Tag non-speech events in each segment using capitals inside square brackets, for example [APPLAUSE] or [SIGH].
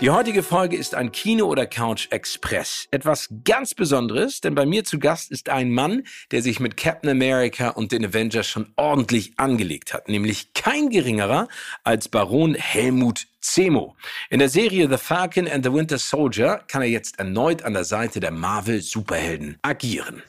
Die heutige Folge ist ein Kino oder Couch Express. Etwas ganz Besonderes, denn bei mir zu Gast ist ein Mann, der sich mit Captain America und den Avengers schon ordentlich angelegt hat, nämlich kein geringerer als Baron Helmut Zemo. In der Serie The Falcon and the Winter Soldier kann er jetzt erneut an der Seite der Marvel Superhelden agieren.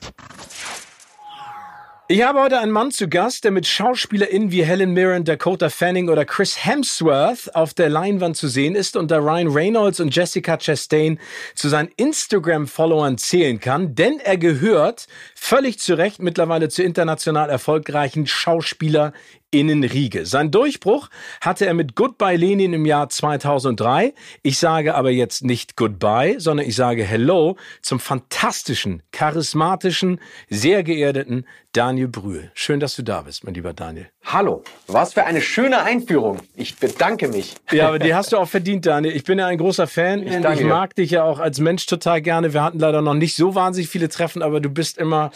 Ich habe heute einen Mann zu Gast, der mit SchauspielerInnen wie Helen Mirren, Dakota Fanning oder Chris Hemsworth auf der Leinwand zu sehen ist und da Ryan Reynolds und Jessica Chastain zu seinen Instagram-Followern zählen kann, denn er gehört völlig zu Recht mittlerweile zu international erfolgreichen Schauspieler Innenriege. Sein Durchbruch hatte er mit Goodbye Lenin im Jahr 2003. Ich sage aber jetzt nicht Goodbye, sondern ich sage Hello zum fantastischen, charismatischen, sehr geerdeten Daniel Brühl. Schön, dass du da bist, mein lieber Daniel. Hallo, was für eine schöne Einführung. Ich bedanke mich. Ja, aber die hast du auch verdient, Daniel. Ich bin ja ein großer Fan. Ich, ich mag dich ja auch als Mensch total gerne. Wir hatten leider noch nicht so wahnsinnig viele Treffen, aber du bist immer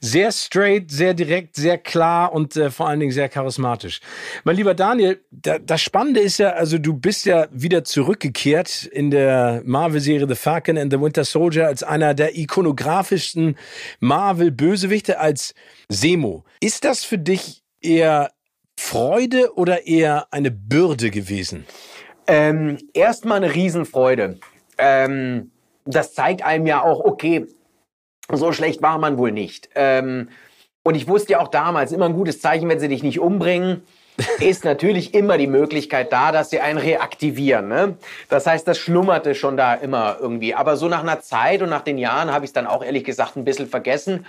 sehr straight, sehr direkt, sehr klar und äh, vor allen Dingen sehr charismatisch. Mein lieber Daniel, da, das Spannende ist ja, also du bist ja wieder zurückgekehrt in der Marvel-Serie The Falcon and the Winter Soldier als einer der ikonografischsten Marvel-Bösewichte, als Semo. Ist das für dich eher Freude oder eher eine Bürde gewesen? Ähm, Erstmal eine Riesenfreude. Ähm, das zeigt einem ja auch, okay, so schlecht war man wohl nicht. Ähm, und ich wusste ja auch damals, immer ein gutes Zeichen, wenn sie dich nicht umbringen, [LAUGHS] ist natürlich immer die Möglichkeit da, dass sie einen reaktivieren. Ne? Das heißt, das schlummerte schon da immer irgendwie. Aber so nach einer Zeit und nach den Jahren habe ich es dann auch ehrlich gesagt ein bisschen vergessen.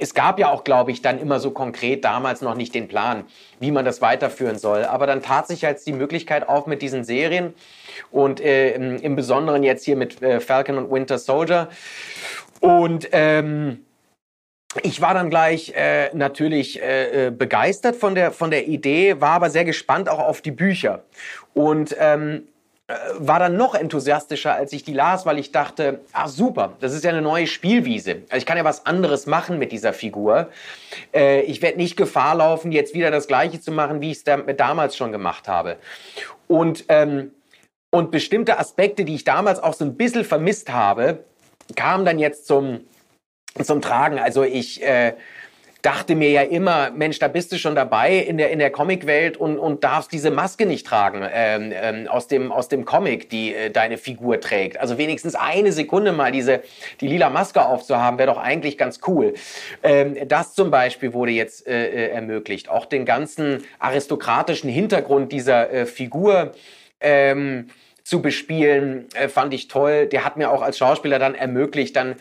Es gab ja auch, glaube ich, dann immer so konkret damals noch nicht den Plan, wie man das weiterführen soll. Aber dann tat sich jetzt die Möglichkeit auf mit diesen Serien und äh, im Besonderen jetzt hier mit äh, Falcon und Winter Soldier. Und ähm, ich war dann gleich äh, natürlich äh, äh, begeistert von der, von der Idee, war aber sehr gespannt auch auf die Bücher. Und ähm, äh, war dann noch enthusiastischer, als ich die las, weil ich dachte, ach super, das ist ja eine neue Spielwiese. Also ich kann ja was anderes machen mit dieser Figur. Äh, ich werde nicht Gefahr laufen, jetzt wieder das Gleiche zu machen, wie ich es da, damals schon gemacht habe. Und, ähm, und bestimmte Aspekte, die ich damals auch so ein bisschen vermisst habe, kam dann jetzt zum, zum Tragen. Also ich äh, dachte mir ja immer, Mensch, da bist du schon dabei in der, in der Comicwelt und, und darfst diese Maske nicht tragen ähm, ähm, aus, dem, aus dem Comic, die äh, deine Figur trägt. Also wenigstens eine Sekunde mal diese, die lila Maske aufzuhaben, wäre doch eigentlich ganz cool. Ähm, das zum Beispiel wurde jetzt äh, äh ermöglicht. Auch den ganzen aristokratischen Hintergrund dieser äh, Figur. Ähm, zu bespielen, äh, fand ich toll. Der hat mir auch als Schauspieler dann ermöglicht, dann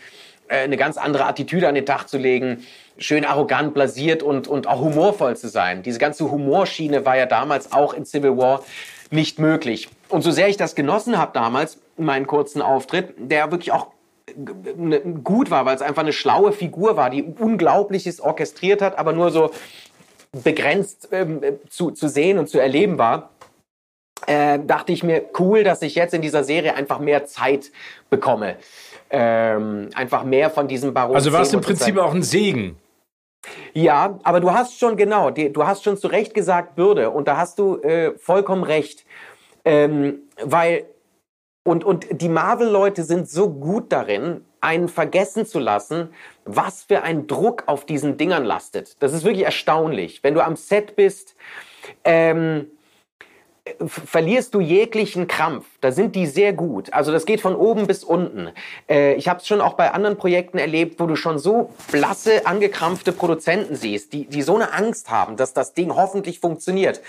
äh, eine ganz andere Attitüde an den Tag zu legen, schön arrogant, blasiert und, und auch humorvoll zu sein. Diese ganze Humorschiene war ja damals auch in Civil War nicht möglich. Und so sehr ich das genossen habe damals, meinen kurzen Auftritt, der wirklich auch gut war, weil es einfach eine schlaue Figur war, die Unglaubliches orchestriert hat, aber nur so begrenzt ähm, zu, zu sehen und zu erleben war äh, dachte ich mir, cool, dass ich jetzt in dieser Serie einfach mehr Zeit bekomme. Ähm, einfach mehr von diesem Baron. Also war es im Prinzip auch ein Segen. Ja, aber du hast schon genau, du hast schon zu Recht gesagt Bürde und da hast du äh, vollkommen recht, ähm, weil und und die Marvel-Leute sind so gut darin, einen vergessen zu lassen, was für ein Druck auf diesen Dingern lastet. Das ist wirklich erstaunlich, wenn du am Set bist. Ähm, verlierst du jeglichen Krampf. Da sind die sehr gut. Also das geht von oben bis unten. Äh, ich habe es schon auch bei anderen Projekten erlebt, wo du schon so blasse, angekrampfte Produzenten siehst, die, die so eine Angst haben, dass das Ding hoffentlich funktioniert.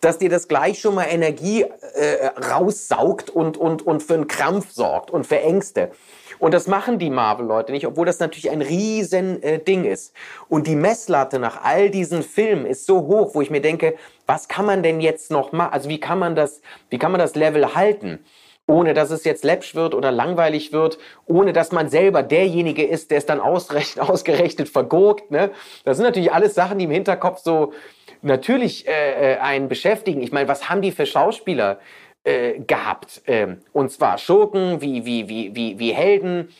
dass dir das gleich schon mal Energie äh, raussaugt und, und, und für einen Krampf sorgt und für Ängste. Und das machen die Marvel-Leute nicht, obwohl das natürlich ein riesen äh, Ding ist. Und die Messlatte nach all diesen Filmen ist so hoch, wo ich mir denke, was kann man denn jetzt noch machen? Also wie kann man das, wie kann man das Level halten? ohne dass es jetzt läppsch wird oder langweilig wird, ohne dass man selber derjenige ist, der es dann [LAUGHS] ausgerechnet, vergurkt. Ne? Das sind natürlich alles Sachen, die im Hinterkopf so natürlich äh, äh einen beschäftigen. Ich meine, was haben die für Schauspieler? Äh, gehabt. Ähm, und zwar Schurken wie, wie, wie, wie, wie Helden.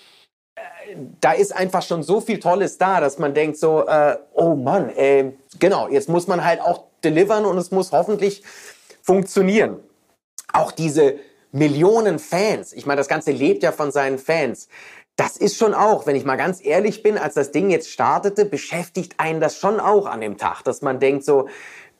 Äh, da ist einfach schon so viel Tolles da, dass man denkt so, äh, oh Mann, äh, genau, jetzt muss man halt auch delivern und es muss hoffentlich funktionieren. Auch diese Millionen Fans, ich meine, das Ganze lebt ja von seinen Fans. Das ist schon auch, wenn ich mal ganz ehrlich bin, als das Ding jetzt startete, beschäftigt einen das schon auch an dem Tag, dass man denkt so,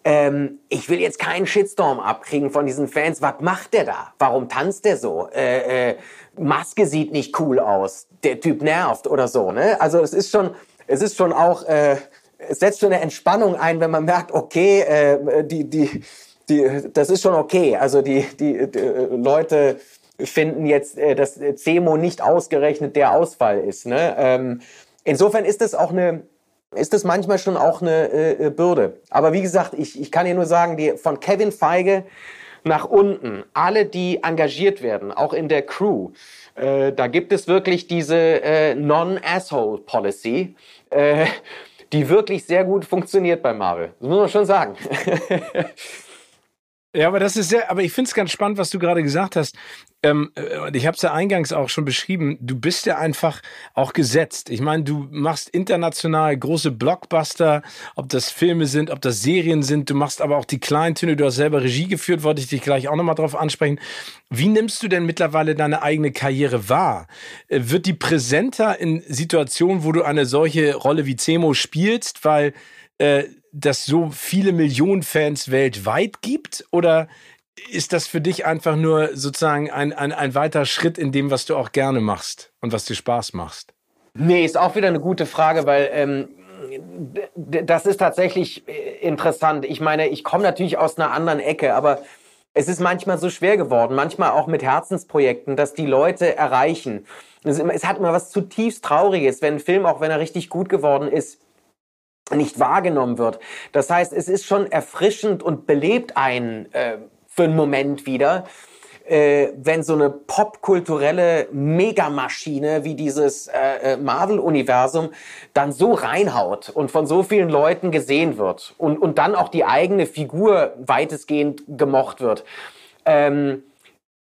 ähm, ich will jetzt keinen Shitstorm abkriegen von diesen Fans. Was macht der da? Warum tanzt der so? Äh, äh, Maske sieht nicht cool aus. Der Typ nervt oder so. Ne? Also es ist schon, es ist schon auch, äh, es setzt schon eine Entspannung ein, wenn man merkt, okay, äh, die, die, die, das ist schon okay. Also die, die, die Leute finden jetzt, äh, dass CEMO nicht ausgerechnet der Ausfall ist. Ne? Ähm, insofern ist es auch eine ist das manchmal schon auch eine äh, äh, Bürde. Aber wie gesagt, ich, ich kann dir nur sagen, die, von Kevin Feige nach unten, alle, die engagiert werden, auch in der Crew, äh, da gibt es wirklich diese äh, Non-Asshole-Policy, äh, die wirklich sehr gut funktioniert bei Marvel. Das muss man schon sagen. [LAUGHS] Ja, aber das ist sehr, aber ich finde es ganz spannend, was du gerade gesagt hast. Ähm, äh, ich habe es ja eingangs auch schon beschrieben. Du bist ja einfach auch gesetzt. Ich meine, du machst international große Blockbuster, ob das Filme sind, ob das Serien sind. Du machst aber auch die Kleintöne. Du hast selber Regie geführt, wollte ich dich gleich auch nochmal drauf ansprechen. Wie nimmst du denn mittlerweile deine eigene Karriere wahr? Äh, wird die präsenter in Situationen, wo du eine solche Rolle wie Zemo spielst, weil äh, das so viele Millionen Fans weltweit gibt? Oder ist das für dich einfach nur sozusagen ein, ein, ein weiterer Schritt in dem, was du auch gerne machst und was dir Spaß machst? Nee, ist auch wieder eine gute Frage, weil ähm, das ist tatsächlich äh, interessant. Ich meine, ich komme natürlich aus einer anderen Ecke, aber es ist manchmal so schwer geworden, manchmal auch mit Herzensprojekten, dass die Leute erreichen. Es hat immer was zutiefst Trauriges, wenn ein Film, auch wenn er richtig gut geworden ist, nicht wahrgenommen wird. Das heißt, es ist schon erfrischend und belebt einen äh, für einen Moment wieder, äh, wenn so eine popkulturelle Megamaschine wie dieses äh, äh, Marvel-Universum dann so reinhaut und von so vielen Leuten gesehen wird und, und dann auch die eigene Figur weitestgehend gemocht wird. Ähm,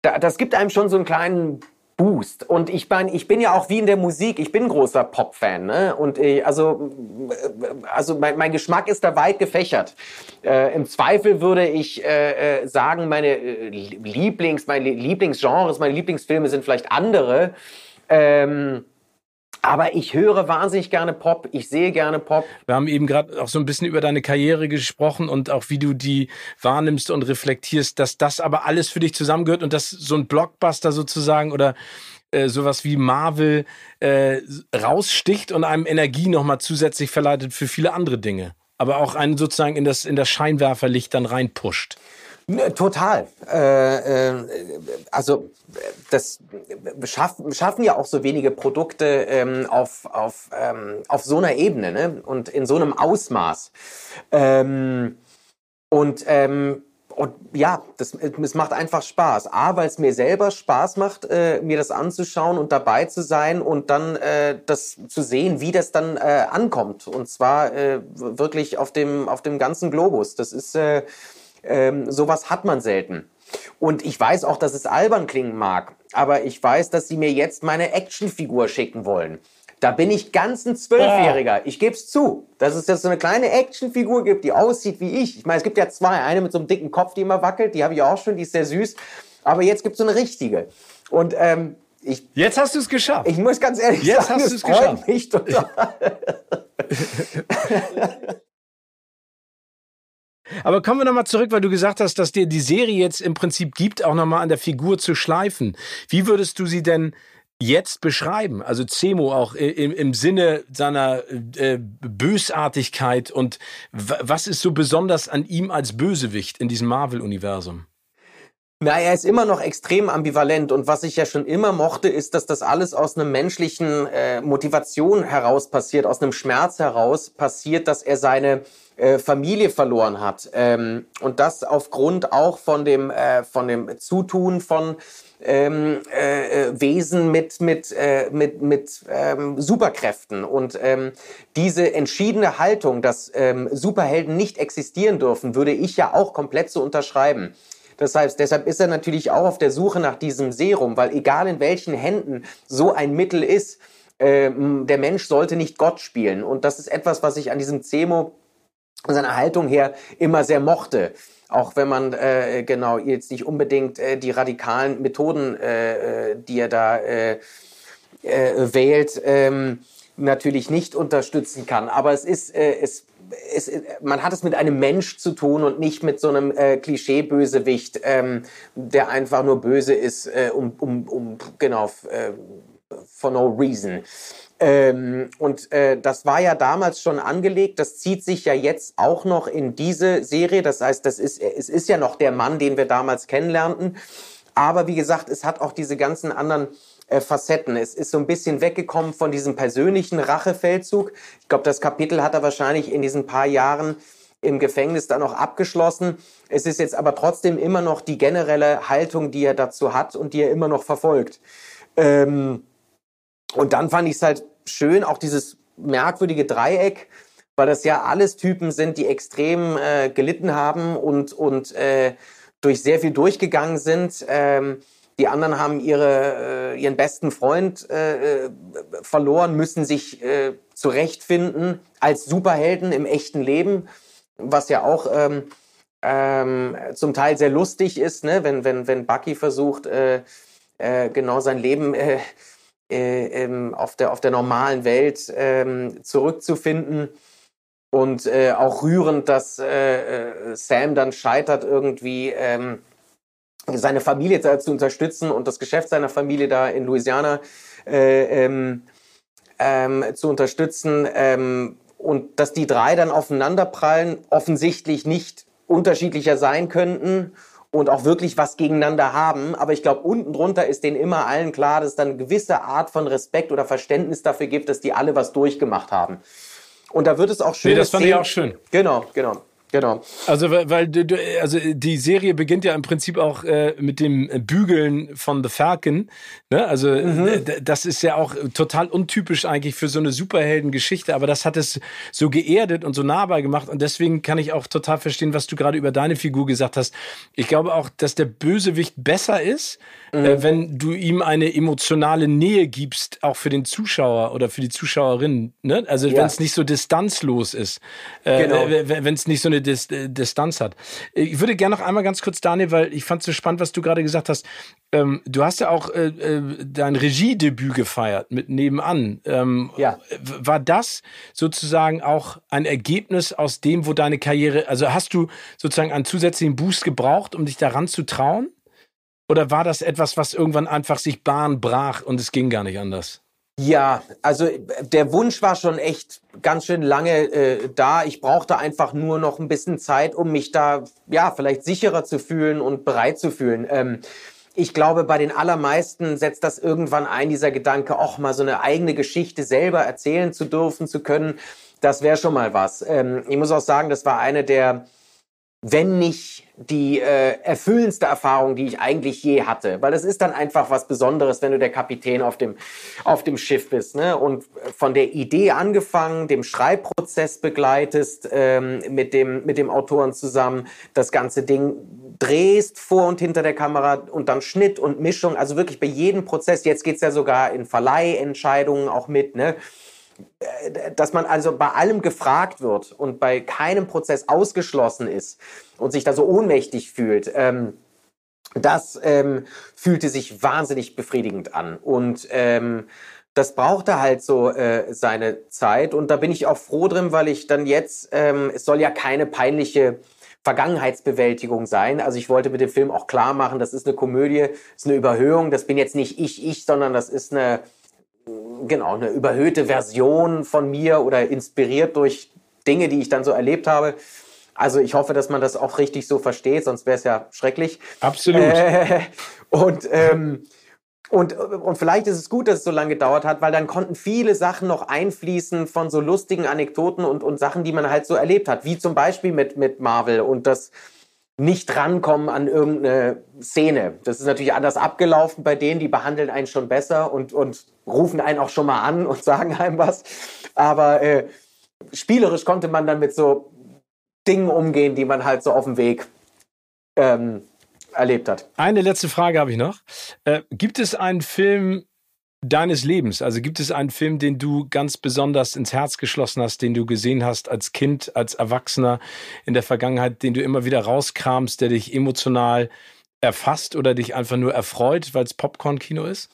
da, das gibt einem schon so einen kleinen Boost. Und ich bin, ich bin ja auch wie in der Musik, ich bin großer Pop-Fan. Ne? Und ich, äh, also, äh, also mein, mein Geschmack ist da weit gefächert. Äh, Im Zweifel würde ich äh, äh sagen, meine Lieblings, meine Lieblingsgenres, meine Lieblingsfilme sind vielleicht andere. Ähm, aber ich höre wahnsinnig gerne Pop, ich sehe gerne Pop. Wir haben eben gerade auch so ein bisschen über deine Karriere gesprochen und auch wie du die wahrnimmst und reflektierst, dass das aber alles für dich zusammengehört und dass so ein Blockbuster sozusagen oder äh, sowas wie Marvel äh, raussticht und einem Energie nochmal zusätzlich verleitet für viele andere Dinge. Aber auch einen sozusagen in das, in das Scheinwerferlicht dann reinpusht. Total. Äh, äh, also das schaffen, schaffen ja auch so wenige Produkte ähm, auf, auf, ähm, auf so einer Ebene ne? und in so einem Ausmaß. Ähm, und, ähm, und ja, das, es macht einfach Spaß. A, weil es mir selber Spaß macht, äh, mir das anzuschauen und dabei zu sein und dann äh, das zu sehen, wie das dann äh, ankommt. Und zwar äh, wirklich auf dem, auf dem ganzen Globus. Das ist äh, ähm, sowas hat man selten. Und ich weiß auch, dass es albern klingen mag, aber ich weiß, dass sie mir jetzt meine Actionfigur schicken wollen. Da bin ich ganz ein Zwölfjähriger. Ich gebe es zu, dass es jetzt so eine kleine Actionfigur gibt, die aussieht wie ich. Ich meine, es gibt ja zwei. Eine mit so einem dicken Kopf, die immer wackelt. Die habe ich auch schon, die ist sehr süß. Aber jetzt gibt es so eine richtige. Und ähm, ich, jetzt hast du es geschafft. Ich muss ganz ehrlich jetzt sagen, hast es geschafft. mich total. [LAUGHS] Aber kommen wir nochmal zurück, weil du gesagt hast, dass dir die Serie jetzt im Prinzip gibt, auch nochmal an der Figur zu schleifen. Wie würdest du sie denn jetzt beschreiben? Also Zemo auch im, im Sinne seiner äh, Bösartigkeit und was ist so besonders an ihm als Bösewicht in diesem Marvel-Universum? Na, er ist immer noch extrem ambivalent und was ich ja schon immer mochte, ist, dass das alles aus einem menschlichen äh, Motivation heraus passiert, aus einem Schmerz heraus passiert, dass er seine äh, Familie verloren hat ähm, und das aufgrund auch von dem äh, von dem Zutun von ähm, äh, äh, Wesen mit mit äh, mit mit ähm, Superkräften und ähm, diese entschiedene Haltung, dass ähm, Superhelden nicht existieren dürfen, würde ich ja auch komplett so unterschreiben. Das heißt, deshalb ist er natürlich auch auf der Suche nach diesem Serum, weil egal in welchen Händen so ein Mittel ist, äh, der Mensch sollte nicht Gott spielen. Und das ist etwas, was ich an diesem Zemo seiner Haltung her immer sehr mochte. Auch wenn man äh, genau jetzt nicht unbedingt äh, die radikalen Methoden, äh, äh die er da äh, äh, wählt, ähm, natürlich nicht unterstützen kann. Aber es ist, äh, es es, man hat es mit einem Mensch zu tun und nicht mit so einem äh, Klischee-Bösewicht, ähm, der einfach nur böse ist, äh, um, um, um, genau, äh, for no reason. Ähm, und äh, das war ja damals schon angelegt. Das zieht sich ja jetzt auch noch in diese Serie. Das heißt, das ist, es ist ja noch der Mann, den wir damals kennenlernten. Aber wie gesagt, es hat auch diese ganzen anderen äh, Facetten. Es ist so ein bisschen weggekommen von diesem persönlichen Rachefeldzug. Ich glaube, das Kapitel hat er wahrscheinlich in diesen paar Jahren im Gefängnis dann auch abgeschlossen. Es ist jetzt aber trotzdem immer noch die generelle Haltung, die er dazu hat und die er immer noch verfolgt. Ähm, und dann fand ich es halt schön, auch dieses merkwürdige Dreieck, weil das ja alles Typen sind, die extrem äh, gelitten haben und, und äh, durch sehr viel durchgegangen sind. Ähm, die anderen haben ihre, äh, ihren besten Freund äh, äh, verloren, müssen sich zurechtfinden als Superhelden im echten Leben, was ja auch ähm, ähm, zum Teil sehr lustig ist, ne? wenn, wenn, wenn Bucky versucht, äh, äh, genau sein Leben äh, äh, ähm, auf, der, auf der normalen Welt äh, zurückzufinden. Und auch rührend, dass Sam dann scheitert irgendwie. Ähm, seine Familie da zu unterstützen und das Geschäft seiner Familie da in Louisiana äh, ähm, ähm, zu unterstützen ähm, und dass die drei dann aufeinanderprallen, offensichtlich nicht unterschiedlicher sein könnten und auch wirklich was gegeneinander haben. Aber ich glaube, unten drunter ist denen immer allen klar, dass es dann eine gewisse Art von Respekt oder Verständnis dafür gibt, dass die alle was durchgemacht haben. Und da wird es auch schön. Nee, das fand ich auch schön. Genau, genau. Genau. Also weil, weil also die Serie beginnt ja im Prinzip auch äh, mit dem Bügeln von The Falcon. Ne? Also mhm. das ist ja auch total untypisch eigentlich für so eine Superheldengeschichte, aber das hat es so geerdet und so nahbar gemacht und deswegen kann ich auch total verstehen, was du gerade über deine Figur gesagt hast. Ich glaube auch, dass der Bösewicht besser ist, äh, mhm. äh, wenn du ihm eine emotionale Nähe gibst, auch für den Zuschauer oder für die Zuschauerin. Ne? Also ja. wenn es nicht so distanzlos ist, äh, genau. wenn es nicht so eine Dis äh, Distanz hat. Ich würde gerne noch einmal ganz kurz, Daniel, weil ich fand es so spannend, was du gerade gesagt hast. Ähm, du hast ja auch äh, äh, dein Regiedebüt gefeiert mit Nebenan. Ähm, ja. War das sozusagen auch ein Ergebnis aus dem, wo deine Karriere, also hast du sozusagen einen zusätzlichen Boost gebraucht, um dich daran zu trauen? Oder war das etwas, was irgendwann einfach sich Bahn brach und es ging gar nicht anders? Ja, also der Wunsch war schon echt ganz schön lange äh, da. Ich brauchte einfach nur noch ein bisschen Zeit, um mich da ja vielleicht sicherer zu fühlen und bereit zu fühlen. Ähm, ich glaube, bei den allermeisten setzt das irgendwann ein, dieser Gedanke, auch mal so eine eigene Geschichte selber erzählen zu dürfen, zu können. Das wäre schon mal was. Ähm, ich muss auch sagen, das war eine der wenn nicht die äh, erfüllendste Erfahrung, die ich eigentlich je hatte. Weil es ist dann einfach was Besonderes, wenn du der Kapitän auf dem, auf dem Schiff bist. Ne? Und von der Idee angefangen, dem Schreibprozess begleitest, ähm, mit, dem, mit dem Autoren zusammen, das ganze Ding drehst vor und hinter der Kamera und dann Schnitt und Mischung. Also wirklich bei jedem Prozess, jetzt geht's ja sogar in Verleihentscheidungen auch mit, ne? Dass man also bei allem gefragt wird und bei keinem Prozess ausgeschlossen ist und sich da so ohnmächtig fühlt, ähm, das ähm, fühlte sich wahnsinnig befriedigend an. Und ähm, das brauchte halt so äh, seine Zeit. Und da bin ich auch froh drin, weil ich dann jetzt, ähm, es soll ja keine peinliche Vergangenheitsbewältigung sein. Also ich wollte mit dem Film auch klar machen, das ist eine Komödie, ist eine Überhöhung, das bin jetzt nicht ich, ich, sondern das ist eine, genau, eine überhöhte Version von mir oder inspiriert durch Dinge, die ich dann so erlebt habe. Also ich hoffe, dass man das auch richtig so versteht, sonst wäre es ja schrecklich. Absolut. Äh, [LAUGHS] und ähm, und, und vielleicht ist es gut, dass es so lange gedauert hat, weil dann konnten viele Sachen noch einfließen von so lustigen Anekdoten und, und Sachen, die man halt so erlebt hat. Wie zum Beispiel mit, mit Marvel und das nicht rankommen an irgendeine Szene. Das ist natürlich anders abgelaufen bei denen, die behandeln einen schon besser und, und rufen einen auch schon mal an und sagen einem was. Aber äh, spielerisch konnte man dann mit so Dingen umgehen, die man halt so auf dem Weg ähm, erlebt hat. Eine letzte Frage habe ich noch. Äh, gibt es einen Film deines Lebens, also gibt es einen Film, den du ganz besonders ins Herz geschlossen hast, den du gesehen hast als Kind, als Erwachsener in der Vergangenheit, den du immer wieder rauskramst, der dich emotional erfasst oder dich einfach nur erfreut, weil es Popcorn-Kino ist?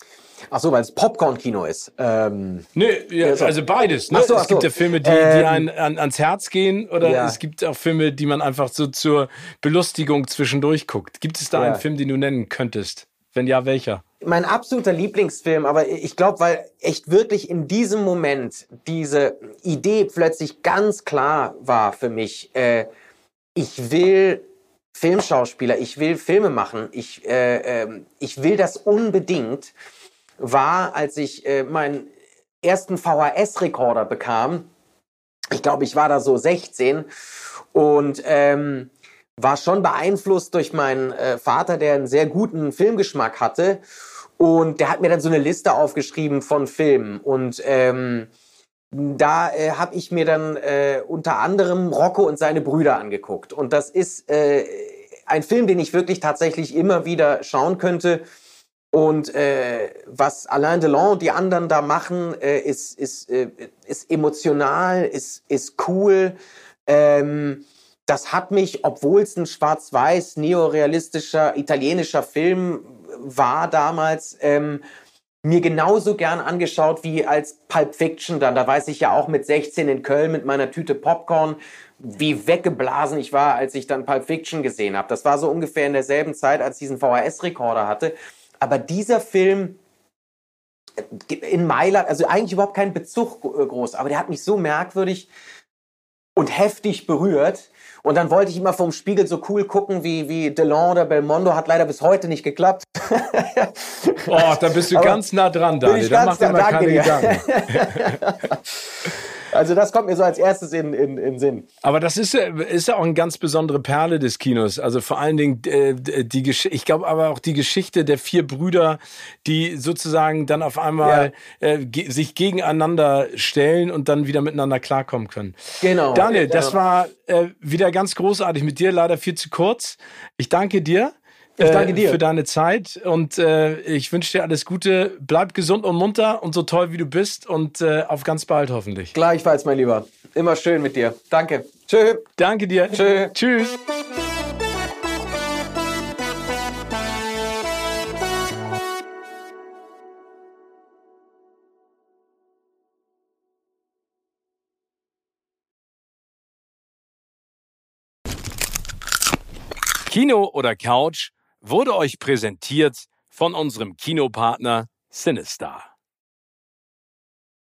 Ach so, weil es Popcorn-Kino ist. Ähm, nee, ja, also beides. Ne? Ach so, ach es gibt so. ja Filme, die, ähm, die einen an, ans Herz gehen oder ja. es gibt auch Filme, die man einfach so zur Belustigung zwischendurch guckt. Gibt es da ja. einen Film, den du nennen könntest? Wenn ja, welcher? Mein absoluter Lieblingsfilm, aber ich glaube, weil echt wirklich in diesem Moment diese Idee plötzlich ganz klar war für mich. Äh, ich will Filmschauspieler, ich will Filme machen, ich, äh, äh, ich will das unbedingt war, als ich äh, meinen ersten VHS-Rekorder bekam. Ich glaube, ich war da so 16 und ähm, war schon beeinflusst durch meinen äh, Vater, der einen sehr guten Filmgeschmack hatte. Und der hat mir dann so eine Liste aufgeschrieben von Filmen. Und ähm, da äh, habe ich mir dann äh, unter anderem Rocco und seine Brüder angeguckt. Und das ist äh, ein Film, den ich wirklich tatsächlich immer wieder schauen könnte. Und äh, was Alain Delon und die anderen da machen, äh, ist, ist, äh, ist emotional, ist, ist cool. Ähm, das hat mich, obwohl es ein schwarz-weiß, neorealistischer, italienischer Film war damals, ähm, mir genauso gern angeschaut wie als Pulp Fiction dann. Da weiß ich ja auch mit 16 in Köln mit meiner Tüte Popcorn, wie weggeblasen ich war, als ich dann Pulp Fiction gesehen habe. Das war so ungefähr in derselben Zeit, als ich diesen VHS-Rekorder hatte. Aber dieser Film äh, in Mailand, also eigentlich überhaupt keinen Bezug äh, groß, aber der hat mich so merkwürdig und heftig berührt. Und dann wollte ich immer vom Spiegel so cool gucken wie, wie Delon oder Belmondo. Hat leider bis heute nicht geklappt. oh, da bist du [LAUGHS] aber ganz nah dran, Daniel. Da macht dir mal keine Gedanken. [LAUGHS] Also das kommt mir so als erstes in, in, in Sinn. Aber das ist, ist ja auch eine ganz besondere Perle des Kinos. Also vor allen Dingen äh, die Geschichte, ich glaube aber auch die Geschichte der vier Brüder, die sozusagen dann auf einmal ja. äh, ge sich gegeneinander stellen und dann wieder miteinander klarkommen können. Genau. Daniel, das genau. war äh, wieder ganz großartig mit dir, leider viel zu kurz. Ich danke dir. Ich danke äh, dir. Für deine Zeit und äh, ich wünsche dir alles Gute. Bleib gesund und munter und so toll wie du bist und äh, auf ganz bald hoffentlich. Gleichfalls, mein Lieber. Immer schön mit dir. Danke. Tschö. Danke dir. Tschö. Tschüss. Kino oder Couch wurde euch präsentiert von unserem Kinopartner Sinistar.